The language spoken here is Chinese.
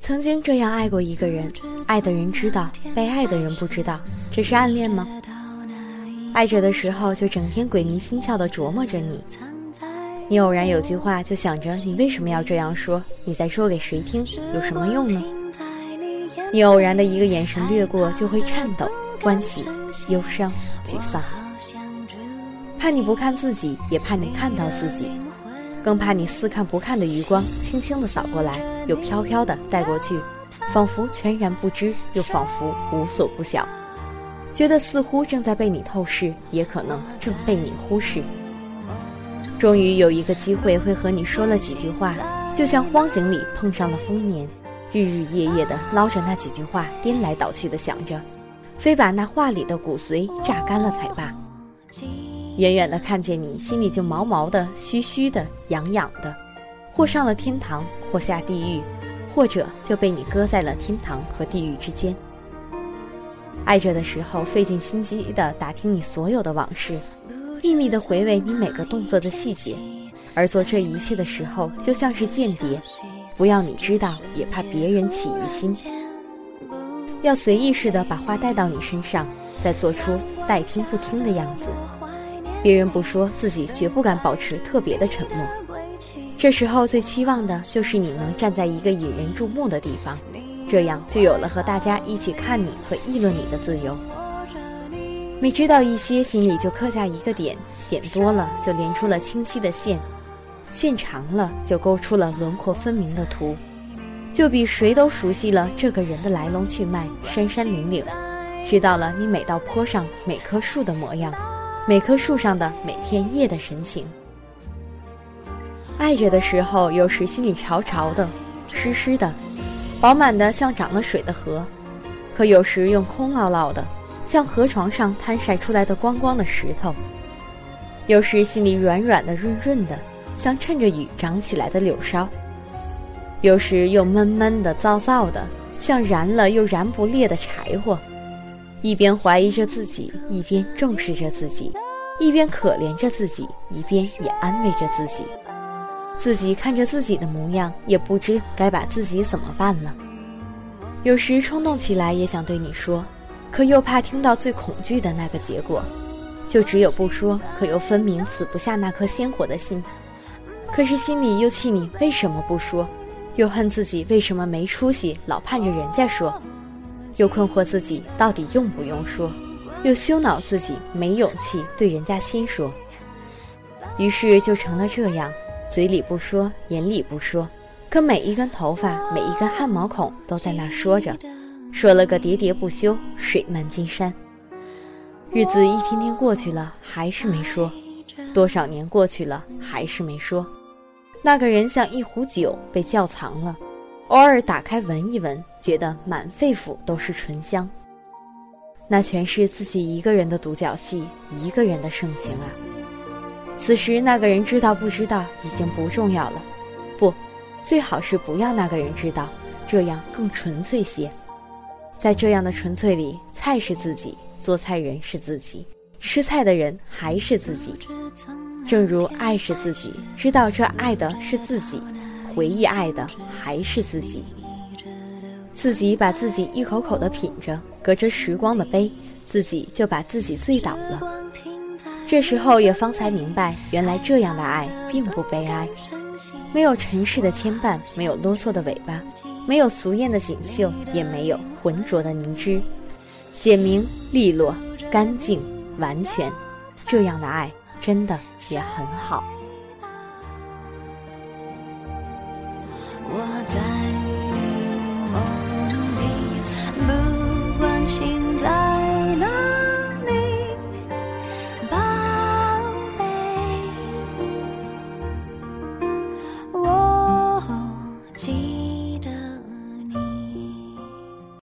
曾经这样爱过一个人，爱的人知道，被爱的人不知道，这是暗恋吗？爱着的时候就整天鬼迷心窍的琢磨着你，你偶然有句话就想着你为什么要这样说？你在说给谁听？有什么用呢？你偶然的一个眼神掠过就会颤抖、欢喜、忧伤、沮丧，怕你不看自己，也怕你看到自己。更怕你似看不看的余光轻轻地扫过来，又飘飘地带过去，仿佛全然不知，又仿佛无所不晓，觉得似乎正在被你透视，也可能正被你忽视。终于有一个机会会和你说了几句话，就像荒井里碰上了丰年，日日夜夜地捞着那几句话，颠来倒去的想着，非把那话里的骨髓榨干了才罢。远远的看见你，心里就毛毛的、虚虚的、痒痒的，或上了天堂，或下地狱，或者就被你搁在了天堂和地狱之间。爱着的时候，费尽心机的打听你所有的往事，秘密的回味你每个动作的细节；而做这一切的时候，就像是间谍，不要你知道，也怕别人起疑心，要随意似的把话带到你身上，再做出待听不听的样子。别人不说，自己绝不敢保持特别的沉默。这时候最期望的就是你能站在一个引人注目的地方，这样就有了和大家一起看你和议论你的自由。每知道一些，心里就刻下一个点，点多了就连出了清晰的线，线长了就勾出了轮廓分明的图，就比谁都熟悉了这个人的来龙去脉，山山岭岭，知道了你每道坡上每棵树的模样。每棵树上的每片叶的神情，爱着的时候，有时心里潮潮的、湿湿的、饱满的，像长了水的河；可有时又空落落的，像河床上摊晒出来的光光的石头；有时心里软软的、润润的，像趁着雨长起来的柳梢；有时又闷闷的、燥燥的，像燃了又燃不烈的柴火。一边怀疑着自己，一边重视着自己，一边可怜着自己，一边也安慰着自己。自己看着自己的模样，也不知该把自己怎么办了。有时冲动起来也想对你说，可又怕听到最恐惧的那个结果，就只有不说。可又分明死不下那颗鲜活的心，可是心里又气你为什么不说，又恨自己为什么没出息，老盼着人家说。又困惑自己到底用不用说，又羞恼自己没勇气对人家先说，于是就成了这样，嘴里不说，眼里不说，可每一根头发，每一根汗毛孔都在那说着，说了个喋喋不休，水漫金山。日子一天天过去了，还是没说；多少年过去了，还是没说。那个人像一壶酒被窖藏了。偶尔打开闻一闻，觉得满肺腑都是醇香。那全是自己一个人的独角戏，一个人的盛情啊！此时那个人知道不知道已经不重要了，不，最好是不要那个人知道，这样更纯粹些。在这样的纯粹里，菜是自己，做菜人是自己，吃菜的人还是自己。正如爱是自己，知道这爱的是自己，回忆爱的还是自己。自己把自己一口口的品着，隔着时光的杯，自己就把自己醉倒了。这时候也方才明白，原来这样的爱并不悲哀，没有尘世的牵绊，没有啰嗦的尾巴。没有俗艳的锦绣，也没有浑浊的凝脂，简明利落、干净、完全，这样的爱真的也很好。我在你梦里，不关心。